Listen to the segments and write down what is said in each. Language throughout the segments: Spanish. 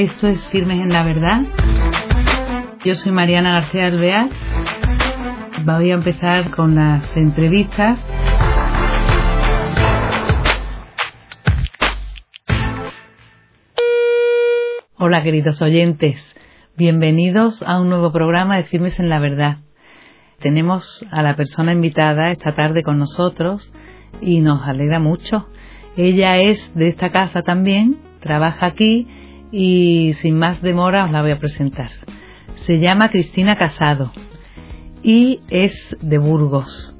Esto es Firmes en la Verdad. Yo soy Mariana García Alvear. Voy a empezar con las entrevistas. Hola queridos oyentes, bienvenidos a un nuevo programa de Firmes en la Verdad. Tenemos a la persona invitada esta tarde con nosotros y nos alegra mucho. Ella es de esta casa también, trabaja aquí y sin más demora os la voy a presentar. Se llama Cristina Casado y es de Burgos.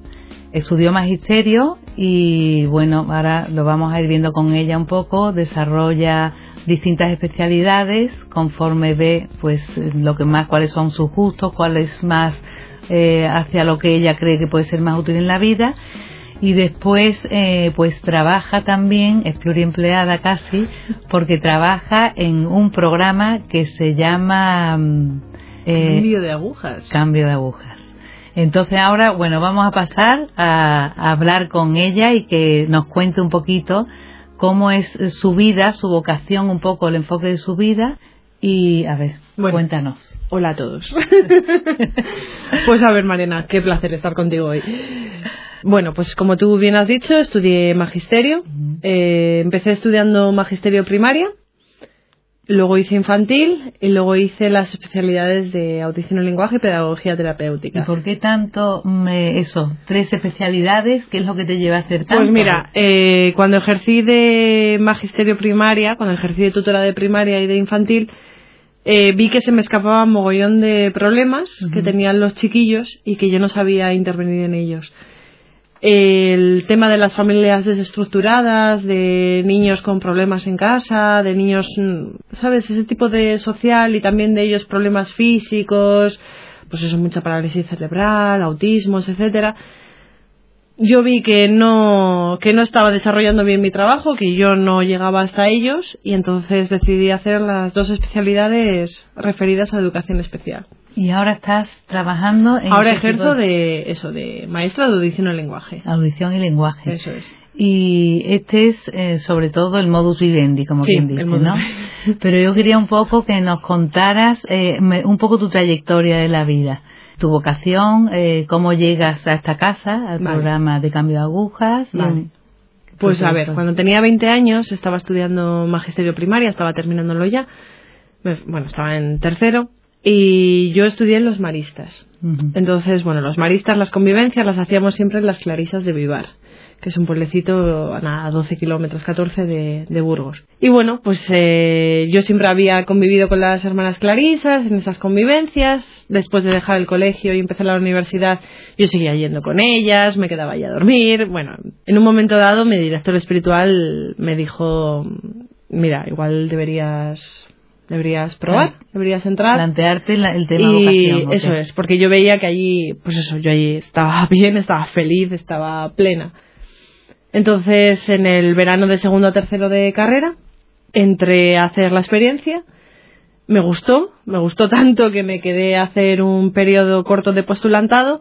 Estudió magisterio y bueno, ahora lo vamos a ir viendo con ella un poco, desarrolla distintas especialidades conforme ve pues lo que más cuáles son sus gustos, cuál es más eh, hacia lo que ella cree que puede ser más útil en la vida y después eh, pues trabaja también, es pluriempleada casi, porque trabaja en un programa que se llama... Mm, eh, cambio de agujas. Cambio de agujas. Entonces ahora, bueno, vamos a pasar a, hablar con ella y que nos cuente un poquito cómo es su vida, su vocación, un poco el enfoque de su vida. Y a ver, cuéntanos. Hola a todos. pues a ver, Mariana, qué placer estar contigo hoy. Bueno, pues como tú bien has dicho, estudié magisterio. Eh, empecé estudiando magisterio primaria, luego hice infantil y luego hice las especialidades de audición y lenguaje y pedagogía terapéutica. ¿Y por qué tanto mm, eh, eso? ¿Tres especialidades? ¿Qué es lo que te lleva a hacer tanto? Pues mira, eh, cuando ejercí de magisterio primaria, cuando ejercí de tutora de primaria y de infantil, vi que se me escapaban mogollón de problemas que tenían los chiquillos y que yo no sabía intervenir en ellos el tema de las familias desestructuradas, de niños con problemas en casa, de niños, mm, ¿sabes? Ese tipo de social y también de ellos problemas físicos, pues eso, mucha parálisis cerebral, autismos, etcétera. Yo vi que no, que no estaba desarrollando bien mi trabajo, que yo no llegaba hasta ellos y entonces decidí hacer las dos especialidades referidas a educación especial. Y ahora estás trabajando en. Ahora ejerzo de... eso, de maestra de audición y lenguaje. Audición y lenguaje. Eso es. Y este es eh, sobre todo el modus vivendi, como quien dice, ¿no? Pero yo quería un poco que nos contaras eh, un poco tu trayectoria de la vida, tu vocación, eh, cómo llegas a esta casa, al programa de cambio de agujas. pues a ver, cuando tenía 20 años estaba estudiando magisterio primaria, estaba terminándolo ya. Bueno, estaba en tercero y yo estudié en los maristas. Entonces, bueno, los maristas, las convivencias las hacíamos siempre en las Clarisas de Vivar, que es un pueblecito a 12 kilómetros, 14 de, Burgos. Y bueno, pues eh, yo siempre había convivido con las hermanas Clarisas en esas convivencias. Después de dejar el colegio y empezar la universidad, yo seguía yendo con ellas, me quedaba ahí a dormir. Bueno, en un momento dado mi director espiritual me dijo, mira, igual deberías deberías probar, deberías entrar. Plantearte el tema y eso es, porque yo veía que allí, pues eso, yo allí estaba bien, estaba feliz, estaba plena. Entonces, en el verano de segundo a tercero de carrera, entré a hacer la experiencia. Me gustó, me gustó tanto que me quedé a hacer un periodo corto de postulantado,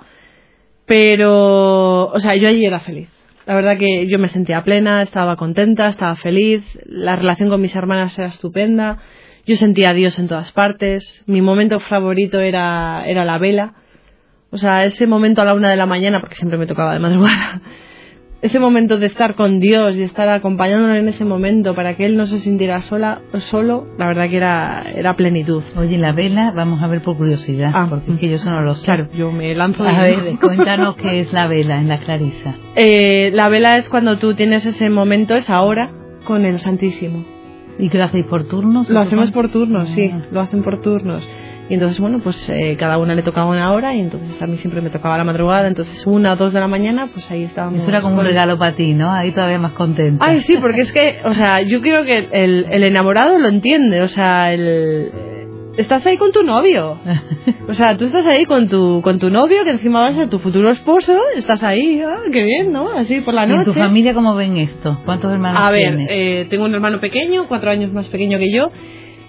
pero, o sea, yo allí era feliz. La verdad que yo me sentía plena, estaba contenta, estaba feliz, la relación con mis hermanas era estupenda yo sentía a Dios en todas partes. Mi momento favorito era, era la vela. O sea, ese momento a la una de la mañana, porque siempre me tocaba de madrugada. Ese momento de estar con Dios y estar acompañándolo en ese momento para que Él no se sintiera sola, solo, la verdad que era, era plenitud. Oye, la vela, vamos a ver por curiosidad, ah, porque es que yo eso no lo sé. Claro, yo me lanzo. A ver, cuéntanos qué es la vela en la Clarisa. Eh, la vela es cuando tú tienes ese momento, esa hora, con el Santísimo. ¿Y qué lo hacéis por turnos? Lo hacemos por turnos, sí, ah. lo hacen por turnos. Y entonces, bueno, pues eh, cada una le tocaba una hora y entonces a mí siempre me tocaba la madrugada. Entonces, una o dos de la mañana, pues ahí estábamos. Eso era como un regalo para ti, ¿no? Ahí todavía más contento. Ay, sí, porque es que, o sea, yo creo que el, el enamorado lo entiende. O sea, el, estás ahí con tu novio. O sea, tú estás ahí con tu, con tu novio, que encima va a ser tu futuro esposo, estás ahí, ah, qué bien, ¿no? Así por la noche. ¿Y tu familia cómo ven esto? ¿Cuántos hermanos A ver, eh, tengo un hermano pequeño, cuatro años más pequeño que yo,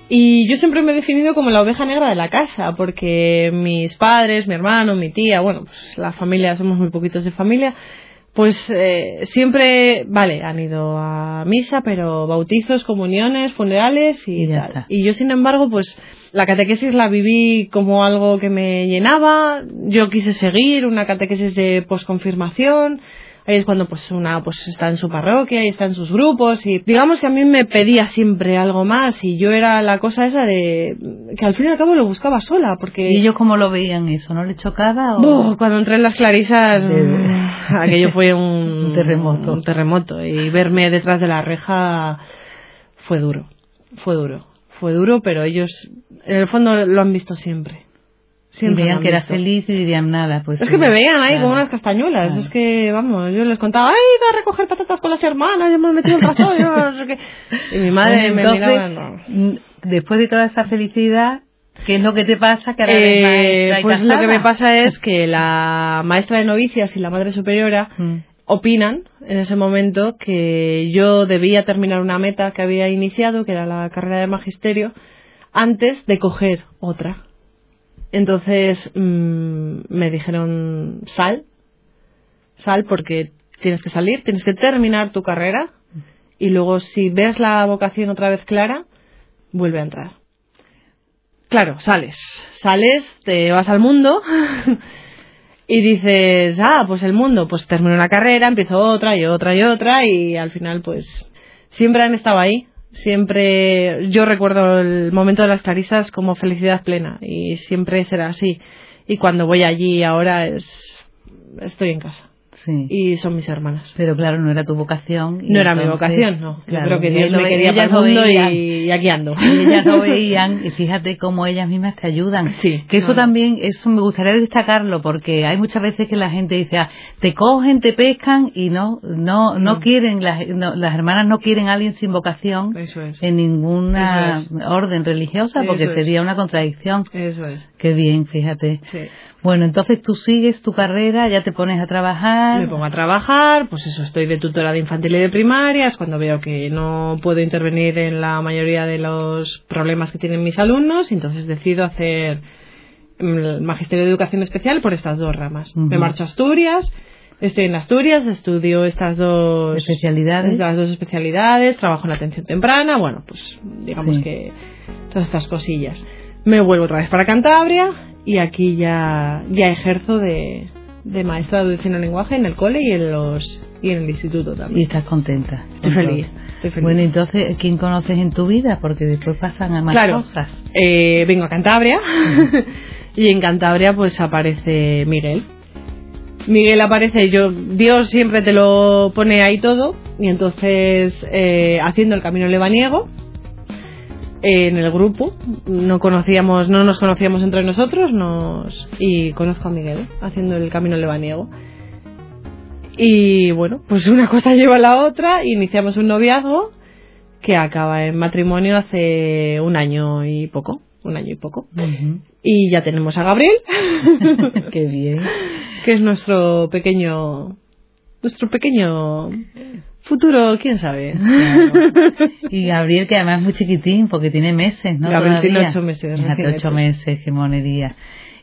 y yo siempre me he definido como la oveja negra de la casa, porque mis padres, mi hermano, mi tía, bueno, pues la familia, somos muy poquitos de familia, Pues eh, siempre, vale, han ido a misa, pero bautizos, comuniones, funerales y, Y ya tal. está. Y yo, sin embargo, pues la catequesis la viví como algo que me llenaba. Yo quise seguir una catequesis de posconfirmación. Ahí es cuando pues una pues está en su parroquia y está en sus grupos y digamos que a mí me pedía siempre algo más y yo era la cosa esa de que al fin y al cabo lo buscaba sola porque ¿Y ellos cómo lo veían eso? ¿No le chocaba? O... Buh, cuando entré en las clarisas, Sí. aquello fue un, Un terremoto. un terremoto. Y verme detrás de la reja fue duro. Fue duro. Fue duro, pero ellos, en el fondo, lo han visto siempre. Siempre veían que era feliz y dirían nada. Pues Es que me veían ahí Claro. como unas castañuelas. Claro. Es que, vamos, yo les contaba, ¡ay, iba a recoger patatas con las hermanas! ¡Ya me he metido el tractor! yo no sé qué". Y mi madre me miraba, no. Después de toda esa felicidad, ¿qué es lo que te pasa? Que ahora eres Eh, maestra y pues lo que me pasa es que la maestra de novicias y la madre superiora Mm. opinan en ese momento que yo debía terminar una meta que había iniciado, que era la carrera de magisterio, antes de coger otra. Entonces mm, me dijeron, sal, sal porque tienes que salir, tienes que terminar tu carrera y luego si ves la vocación otra vez clara, vuelve a entrar. Claro, sales, sales, te vas al mundo y dices, ah, pues el mundo, pues termino una carrera, empiezo otra y otra y otra y al final pues siempre han estado ahí. Siempre yo recuerdo el momento de las clarisas como felicidad plena y siempre será así. Y cuando voy allí ahora es estoy en casa Sí. y son mis hermanas. Pero claro, no era tu vocación. No era mi entonces, vocación, no. claro, Yo creo que Dios me quería para el mundo veían. y, aquí ando. Y ellas lo veían y fíjate cómo ellas mismas te ayudan. Sí, Que eso no, no. también, eso me gustaría destacarlo porque hay muchas veces que la gente dice, ah, te cogen, te pescan y no, no, no Mm. quieren, las, no- las hermanas no quieren a alguien sin vocación Eso es. en ninguna Eso orden religiosa porque Eso es. sería una contradicción. Eso es. Qué bien, fíjate. Sí. Bueno, entonces tú sigues tu carrera, ya te pones a trabajar. Me pongo a trabajar, pues eso, estoy de tutora de infantil y de primaria, es cuando veo que no puedo intervenir en la mayoría de los problemas que tienen mis alumnos, y entonces decido hacer mm, el magisterio de educación especial por estas dos ramas. Me marcho a Asturias, estoy en Asturias, estudio estas dos Especialidades. las dos especialidades, trabajo en la atención temprana, bueno, pues digamos Sí. que todas estas cosillas. Me vuelvo otra vez para Cantabria y aquí ya, ya ejerzo de, de maestra de audición en lenguaje en el cole y en los y en el instituto Y también. estás contenta. Estoy feliz, todo. estoy feliz. Bueno, entonces, ¿quién conoces en tu vida? Porque después pasan a más Claro. cosas. Eh, vengo a Cantabria y en Cantabria pues aparece Miguel. Miguel aparece, yo Dios siempre te lo pone ahí todo y entonces eh, haciendo el camino lebaniego en el grupo. No conocíamos no nos conocíamos entre nosotros nos y conozco a Miguel haciendo el camino lebaniego. Y bueno pues una cosa lleva a la otra iniciamos un noviazgo que acaba en matrimonio hace un año y poco un año y poco. Y ya tenemos a Gabriel. Qué bien. que es nuestro pequeño nuestro pequeño futuro quién sabe Claro. Y Gabriel, que además es muy chiquitín, porque tiene meses, ¿no? Gabriel tiene ocho meses, ocho meses, qué monería.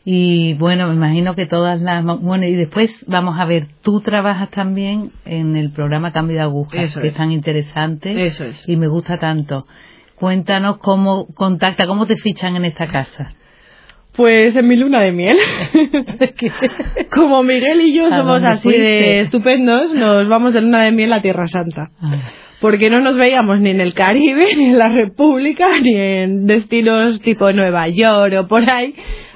Y bueno, me imagino que todas las... Bueno, y después vamos a ver, tú trabajas también en el programa Cambio de Agujas, Eso que es. es tan interesante Eso es. y me gusta tanto. Cuéntanos cómo contacta, cómo te fichan en esta casa. Pues en mi luna de miel. Como Miguel y yo ¿A somos así de estupendos, nos vamos de luna de miel a Tierra Santa. Ah, Porque no nos veíamos ni en el Caribe, ni en la República, ni en destinos tipo Nueva York o por ahí,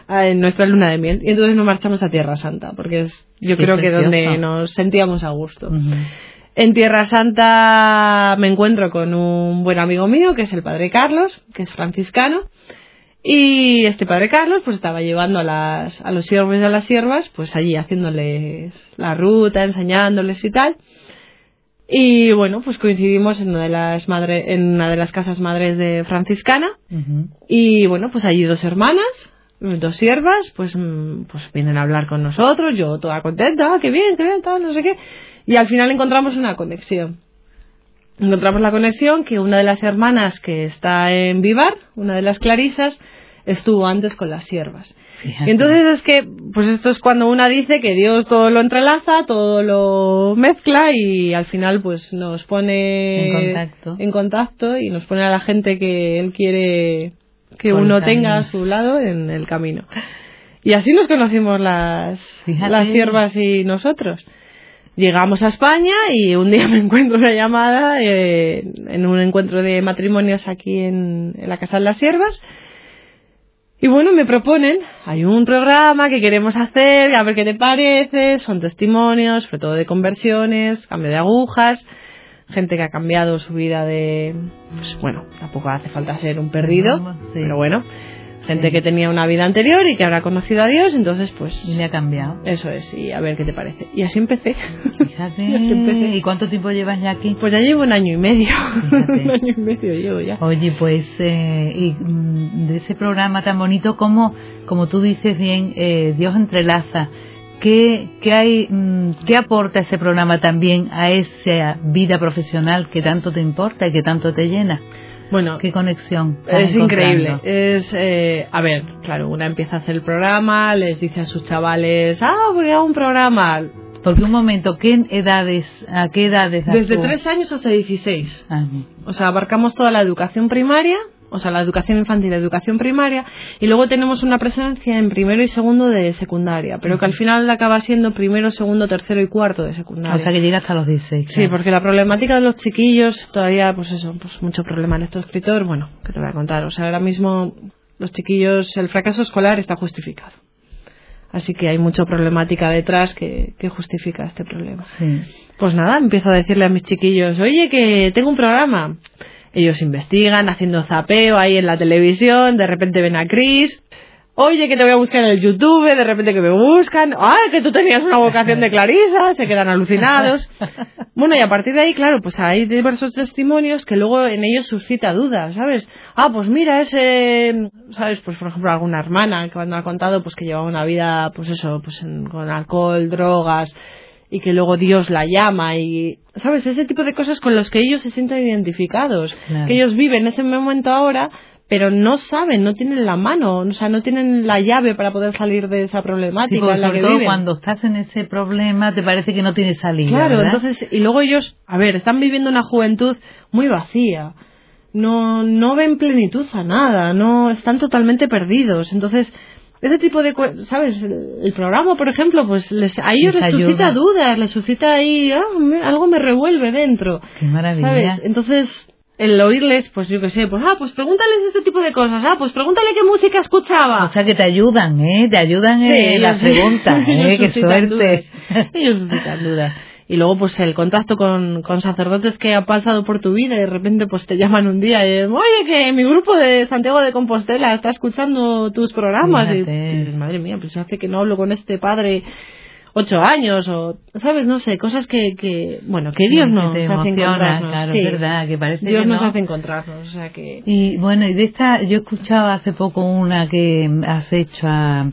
ah, en nuestra luna de miel. Y entonces nos marchamos a Tierra Santa, porque es yo Qué creo que precioso. donde nos sentíamos a gusto. En Tierra Santa me encuentro con un buen amigo mío, que es el padre Carlos, que es franciscano. Y este padre Carlos pues estaba llevando a, las, a los siervos y a las siervas, pues allí haciéndoles la ruta, enseñándoles y tal. Y bueno, pues coincidimos en una de las madre, en una de las casas madres de franciscana. Y bueno, pues allí dos hermanas, dos siervas, pues, mm, pues vienen a hablar con nosotros, yo toda contenta, ah, qué bien, qué bien, tal, no sé qué. Y al final encontramos una conexión. Encontramos la conexión que una de las hermanas que está en Vivar, una de las clarisas, estuvo antes con las siervas. Y entonces es que, pues esto es cuando una dice que Dios todo lo entrelaza, todo lo mezcla y al final pues nos pone En contacto. en contacto y nos pone a la gente que Él quiere que Por uno tenga a su lado en el camino. Y así nos conocimos las, Fíjate. las siervas y nosotros. Llegamos a España y un día me encuentro una llamada eh, en un encuentro de matrimonios aquí en, en la Casa de las Siervas. Y bueno, me proponen, hay un programa que queremos hacer, a ver qué te parece, son testimonios, sobre todo de conversiones, cambio de agujas, gente que ha cambiado su vida de, pues bueno, tampoco hace falta ser un perdido, Sí. pero bueno, gente Sí. que tenía una vida anterior y que ahora ha conocido a Dios, entonces pues Y le ha cambiado. eso es, y a ver qué te parece. Y así empecé. Fíjate. Y así empecé. ¿Y cuánto tiempo llevas ya aquí? Pues ya llevo un año y medio. Un año y medio llevo ya. Oye, pues eh, y, mm, de ese programa tan bonito como, como tú dices bien, eh, Dios entrelaza. ¿Qué, qué hay, mm, qué aporta ese programa también a esa vida profesional que tanto te importa y que tanto te llena? Bueno, ¿Qué conexión? Es increíble. Es, eh, a ver, claro, una empieza a hacer el programa, les dice a sus chavales, ah, voy a un programa. Porque un momento, ¿qué edades, a qué edades? Desde? 3 años hasta 16. Ah, O sea, abarcamos toda la educación primaria, o sea, la educación infantil, la educación primaria, y luego tenemos una presencia en primero y segundo de secundaria, pero que al final acaba siendo primero, segundo, tercero y cuarto de secundaria. o sea que llega hasta los 16. Sí, porque la problemática de los chiquillos todavía, pues eso, pues mucho problema en estos escritor. Bueno, que te voy a contar. O sea, ahora mismo los chiquillos, el fracaso escolar está justificado. Así que hay mucha problemática detrás que, que justifica este problema. Sí. Pues nada, empiezo a decirle a mis chiquillos, oye, que tengo un programa. Ellos investigan, haciendo zapeo ahí en la televisión, de repente ven a Chris. Oye, que te voy a buscar en el YouTube, de repente que me buscan. ¡Ay, que tú tenías una vocación de Clarisa! Se quedan alucinados. Bueno, y a partir de ahí, claro, pues hay diversos testimonios que luego en ellos suscita dudas, ¿sabes? Ah, pues mira, ese, ¿sabes? Pues por ejemplo, alguna hermana que cuando ha contado, pues que llevaba una vida, pues eso, pues en- con alcohol, drogas, y que luego Dios la llama y, ¿sabes? Ese tipo de cosas con los que ellos se sienten identificados. Claro. Que ellos viven ese momento ahora, pero no saben, no tienen la mano, o sea, no tienen la llave para poder salir de esa Sí, problemática porque en la sobre que todo viven. cuando estás en ese problema te parece que no tiene salida. Claro, ¿verdad? entonces, y luego ellos, a ver, están viviendo una juventud muy vacía. No, no ven plenitud a nada, no, están totalmente perdidos. Entonces, ese tipo de, cue- ¿sabes? El, programa, por ejemplo, pues les, a ellos Les les, suscita dudas, les suscita ahí, ah, me- algo me revuelve dentro. Qué maravilla. ¿Sabes? Entonces, el oírles, pues yo qué sé, pues, ah, pues pregúntales este tipo de cosas, ah, pues pregúntale qué música escuchaba. O sea que te ayudan, ¿eh? Te ayudan Sí, en la ellos- pregunta, ¿eh? ellos Qué suerte. dudas. Ellos suscitan dudas. Y luego, pues, el contacto con, con sacerdotes que han pasado por tu vida y de repente, pues, te llaman un día y dicen, oye, que mi grupo de Santiago de Compostela está escuchando tus programas. Y, madre mía, pues hace que no hablo con este padre ocho años o, ¿sabes? No sé, cosas que, que bueno, que Dios Que nos hace encontrarnos. claro, sí. es verdad, que parece Dios que nos no. hace encontrarnos, o sea que... Y bueno, y de esta, yo escuchaba hace poco una que has hecho a,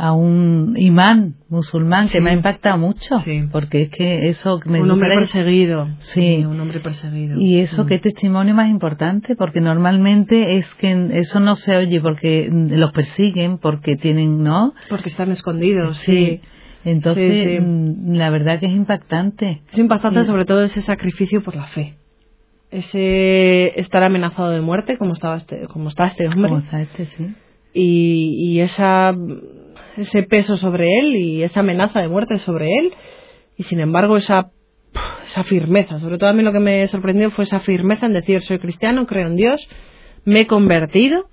a un imán musulmán que me ha impactado mucho, Sí. porque es que eso me un hombre perseguido. Sí. un hombre perseguido. Y eso, Mm. qué testimonio más importante, porque normalmente es que eso no se oye porque los persiguen, porque tienen, ¿no? Porque están escondidos, sí. Entonces, Sí, sí. mm, la verdad que es impactante. Es impactante Sí. sobre todo ese sacrificio por la fe. Ese estar amenazado de muerte como estaba este, como está este hombre. Como está este, sí. Y, y esa, ese peso sobre él y esa amenaza de muerte sobre él. Y sin embargo esa, esa firmeza. Sobre todo a mí lo que me sorprendió fue esa firmeza en decir soy cristiano, creo en Dios, me he convertido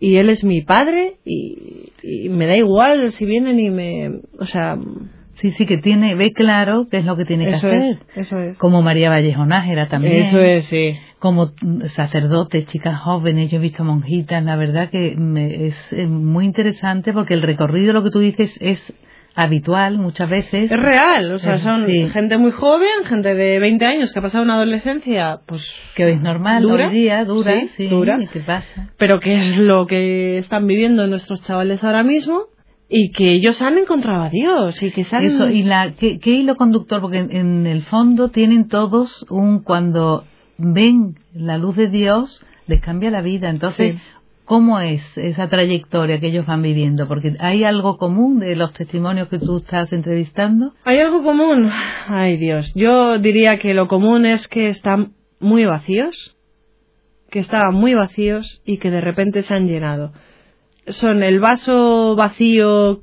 y él es mi padre y, y me da igual si vienen y me... O sea, Sí, sí, que tiene, ve claro qué es lo que tiene que eso hacer. es, eso es. Como María Vallejo Nájera también. Eso es, sí. Como sacerdotes, chicas jóvenes, yo he visto monjitas, la verdad que me- es muy interesante porque el recorrido, lo que tú dices, es habitual muchas veces. Es real, o sea, Es- son sí. gente muy joven, gente de 20 años que ha pasado una adolescencia, pues Que es normal, ¿Dura? hoy día, dura, Sí, sí, dura. ¿y ¿qué pasa? pero que es lo que están viviendo nuestros chavales ahora mismo y que ellos han encontrado a Dios y que han... Eso, y la, ¿qué, qué hilo conductor? Porque en, en el fondo tienen todos un, cuando ven la luz de Dios, les cambia la vida. Entonces, Sí. ¿Cómo es esa trayectoria que ellos van viviendo? Porque hay algo común de los testimonios que tú estás entrevistando. ¿Hay algo común? Ay Dios, yo diría que lo común es que están muy vacíos, que estaban muy vacíos y que de repente se han llenado. Son el vaso vacío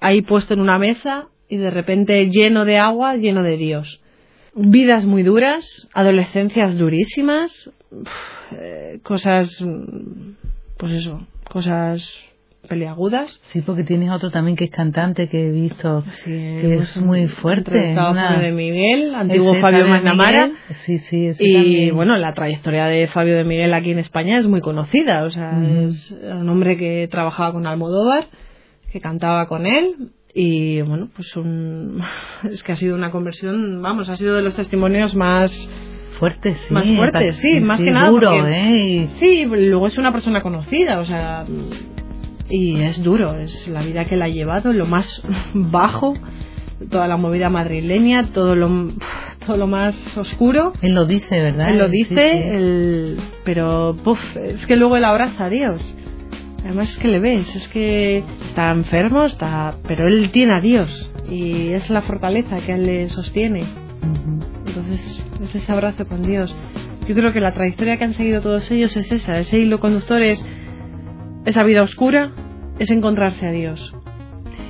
ahí puesto en una mesa y de repente lleno de agua, lleno de Dios. Vidas muy duras, adolescencias durísimas, eh, cosas pues eso, cosas peliagudas. Sí, porque tienes otro también que es cantante que he visto, que es muy fuerte. Fabio de Miguel, antiguo Fabio Magnamara. Sí, sí, Y bueno, la trayectoria de Fabio de Miguel aquí en España es muy conocida. O sea, es un hombre que trabajaba con Almodóvar, que cantaba con él. Y bueno, pues un, es que ha sido una conversión, vamos, ha sido de los testimonios más fuerte, sí. Más fuerte, sí, más que nada. Duro, ¿eh? Sí, luego es una persona conocida, o sea. Y es duro, es la vida que la ha llevado, lo más bajo, toda la movida madrileña, todo lo, todo lo más oscuro. Él lo dice, ¿verdad? Él lo dice, El, pero puff, es que luego él abraza a Dios. Además es que le ves, es que está enfermo, está, pero él tiene a Dios y es la fortaleza que él le sostiene. Entonces es ese abrazo con Dios. Yo creo que la trayectoria que han seguido todos ellos es esa, ese hilo conductor es esa vida oscura, es encontrarse a Dios.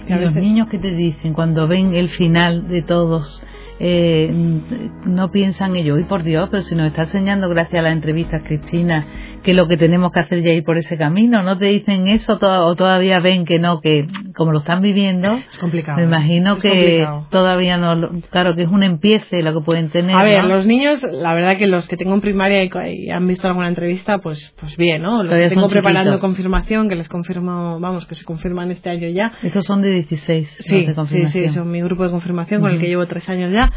Y, los niños que te dicen cuando ven el final de todos, eh, no piensan ellos, y por Dios, pero si nos está enseñando gracias a la entrevista Cristina que lo que tenemos que hacer ya ir por ese camino. ¿No te dicen eso o todavía ven que no, que como lo están viviendo? Es complicado. Me imagino que todavía no, claro, que es un empiece lo que pueden tener. A ver, los niños, la verdad que los que tengo en primaria y, han visto alguna entrevista, pues pues bien, ¿no? Los que tengo preparando confirmación, que les confirmo, vamos, que se confirman este año ya. Esos son de 16. Sí, sí, sí, son mi grupo de confirmación con el que llevo tres años ya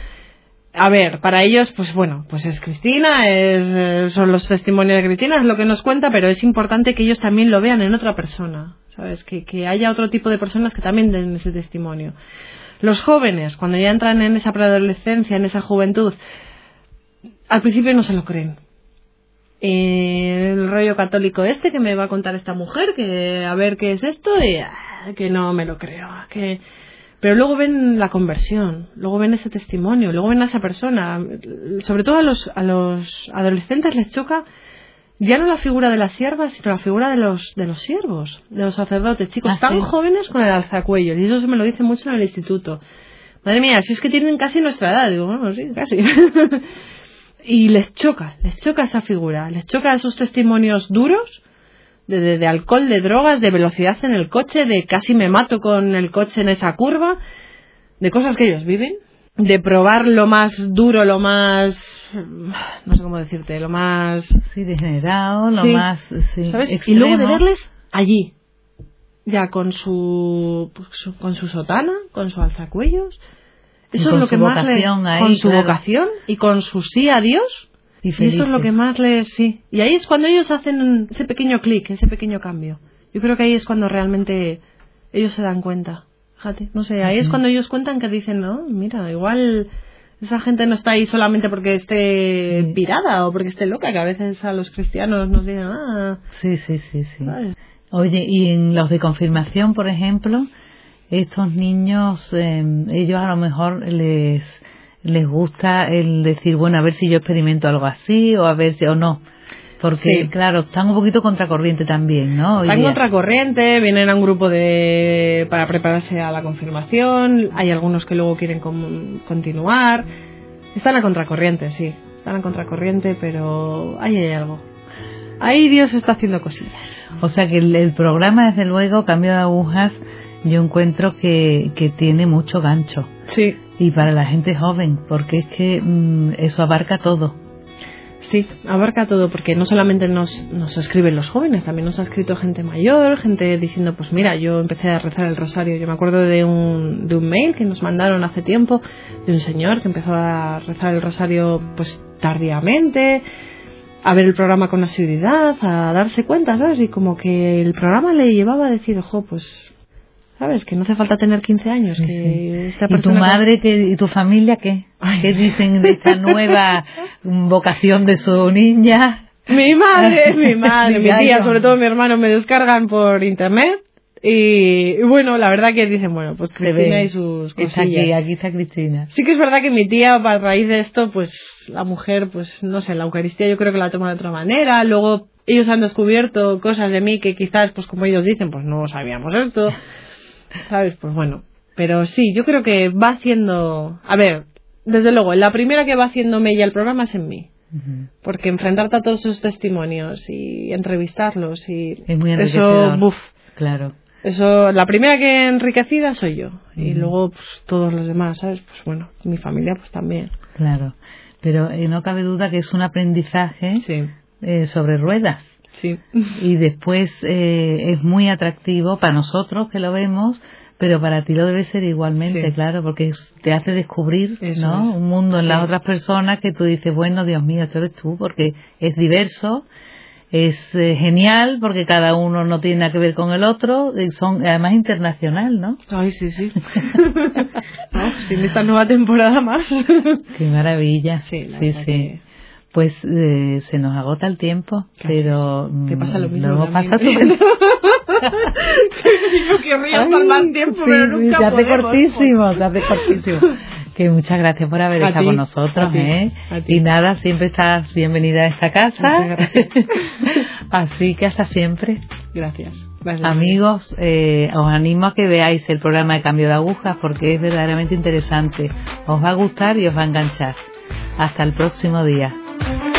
a ver, para ellos, pues bueno, pues es Cristina, es, eh, son los testimonios de Cristina, es lo que nos cuenta, pero es importante que ellos también lo vean en otra persona, ¿sabes? Que, que haya otro tipo de personas que también den ese testimonio. Los jóvenes, cuando ya entran en esa preadolescencia, en esa juventud, al principio no se lo creen. el rollo católico este que me va a contar esta mujer, que a ver qué es esto, y ah, que no me lo creo, que pero luego ven la conversión, luego ven ese testimonio, luego ven a esa persona. Sobre todo a los, a los adolescentes les choca ya no la figura de las siervas, sino la figura de los, de los siervos, de los sacerdotes, chicos ah, tan jóvenes con el alzacuello. Y eso se me lo dice mucho en el instituto. Madre mía, si es que tienen casi nuestra edad, digo, bueno, sí, casi. y les choca, les choca esa figura, les choca esos testimonios duros de, alcohol, de drogas, de velocidad en el coche, de casi me mato con el coche en esa curva, de cosas que ellos viven, de probar lo más duro, lo más, no sé cómo decirte, lo más... Sí, degenerado, lo más... ¿Sabes? Y luego de verles allí, ya con su, con su sotana, con su alzacuellos. Eso es lo que más le, con su vocación y con su sí a Dios y, eso es lo que más les... Sí. Y ahí es cuando ellos hacen ese pequeño clic, ese pequeño cambio. Yo creo que ahí es cuando realmente ellos se dan cuenta. Fíjate, no sé, ahí es cuando ellos cuentan que dicen, no, mira, igual esa gente no está ahí solamente porque esté pirada o porque esté loca, que a veces a los cristianos nos dicen, ah. Sí, sí, sí, sí. Oye, y en los de confirmación, por ejemplo, estos niños, eh, ellos a lo mejor les les gusta el decir, bueno, a ver si yo experimento algo así o a ver si o no. Porque, claro, están un poquito contracorriente también, ¿no? Están contracorriente, vienen a un grupo de para prepararse a la confirmación, hay algunos que luego quieren continuar. Están a contracorriente, sí. Están a contracorriente, pero ahí hay algo. Ahí Dios está haciendo cosillas. O sea que el, programa, desde luego, Cambio de Agujas, yo encuentro que, que tiene mucho gancho. Sí y para la gente joven, porque es que mm, eso abarca todo. Sí, abarca todo, porque no solamente nos, nos escriben los jóvenes, también nos ha escrito gente mayor, gente diciendo, pues mira, yo empecé a rezar el rosario. Yo me acuerdo de un, de un mail que nos mandaron hace tiempo de un señor que empezó a rezar el rosario pues tardíamente, a ver el programa con asiduidad, a darse cuenta, ¿sabes? Y como que el programa le llevaba a decir, ojo, pues ¿Sabes? Que no hace falta tener 15 años. Que ¿Y tu madre y tu familia qué? ¿Qué dicen de esta nueva vocación de su niña? Mi madre, mi madre, mi tía, sobre todo mi hermano me descargan por internet y, bueno, la verdad que dicen, bueno, pues Cristina y sus cosillas. aquí, aquí está Cristina. Sí que es verdad que mi tía, a raíz de esto, pues la mujer, pues no sé, la Eucaristía yo creo que la toma de otra manera. Luego ellos han descubierto cosas de mí que quizás, pues como ellos dicen, pues no sabíamos esto. ¿Sabes? Pues bueno. Pero sí, yo creo que va haciendo... A ver, desde luego, la primera que va haciéndome ya el programa es en mí. Porque enfrentarte a todos esos testimonios y entrevistarlos y es muy eso, buf, claro. Eso, la primera que enriquecida soy yo. Y luego, pues, todos los demás, ¿sabes? Pues bueno, mi familia, pues también. Claro. Pero eh, no cabe duda que es un aprendizaje eh, sobre ruedas. Sí. Y después eh, es muy atractivo para nosotros que lo vemos, pero para ti lo debe ser igualmente, claro, porque te hace descubrir ¿no? un mundo en las otras personas que tú dices, bueno, Dios mío, esto eres tú, porque es diverso es eh, genial porque cada uno no tiene nada que ver con el otro, y son además internacional, ¿no? Ay, sí, sí. sin esta nueva temporada más. Qué maravilla. Sí, sí. sí. Pues eh, se nos agota el tiempo, pero ¿Qué pasa lo mismo. Luego pasa querría más tiempo, pero nunca Se hace cortísimo, hace cortísimo que muchas gracias por haber estado con nosotros. ¿eh? Y nada, siempre estás bienvenida a esta casa. Así que hasta siempre. Gracias. Amigos, eh, os animo a que veáis el programa de cambio de agujas porque es verdaderamente interesante. Os va a gustar y os va a enganchar. Hasta el próximo día. Thank you.